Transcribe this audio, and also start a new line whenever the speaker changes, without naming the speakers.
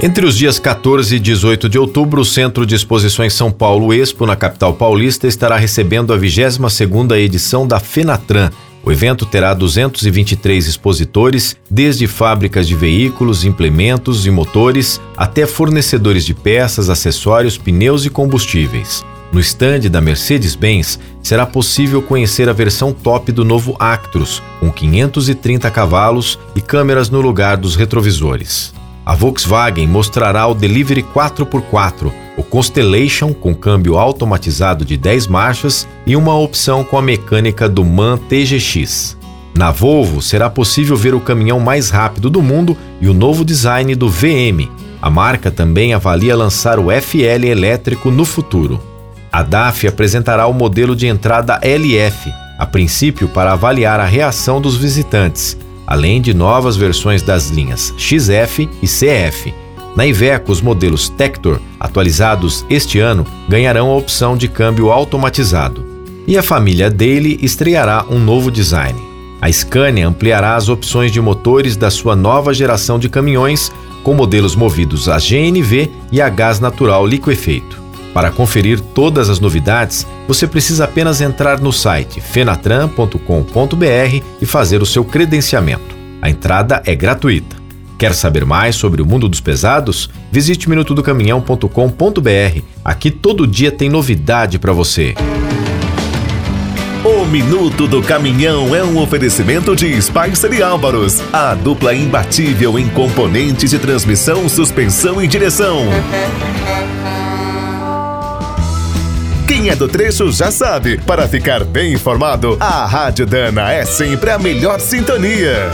Entre os dias 14 e 18 de outubro, o Centro de Exposições São Paulo Expo, na capital paulista, estará recebendo a 22ª edição da FENATRAN. O evento terá 223 expositores, desde fábricas de veículos, implementos e motores, até fornecedores de peças, acessórios, pneus e combustíveis. No estande da Mercedes-Benz, será possível conhecer a versão top do novo Actros, com 530 cavalos e câmeras no lugar dos retrovisores. A Volkswagen mostrará o Delivery 4x4, o Constellation com câmbio automatizado de 10 marchas e uma opção com a mecânica do MAN TGX. Na Volvo será possível ver o caminhão mais rápido do mundo e o novo design do VM. A marca também avalia lançar o FL elétrico no futuro. A DAF apresentará o modelo de entrada LF, a princípio para avaliar a reação dos visitantes além de novas versões das linhas XF e CF. Na Iveco, os modelos Tector, atualizados este ano, ganharão a opção de câmbio automatizado. E a família Daily estreará um novo design. A Scania ampliará as opções de motores da sua nova geração de caminhões, com modelos movidos a GNV e a gás natural liquefeito. Para conferir todas as novidades, você precisa apenas entrar no site fenatran.com.br e fazer o seu credenciamento. A entrada é gratuita. Quer saber mais sobre o mundo dos pesados? Visite minutodocaminhão.com.br. Aqui todo dia tem novidade para você.
O Minuto do Caminhão é um oferecimento de Spicer e Álvaros, a dupla imbatível em componentes de transmissão, suspensão e direção. É do trecho já sabe. Para ficar bem informado, a Rádio Dana é sempre a melhor sintonia.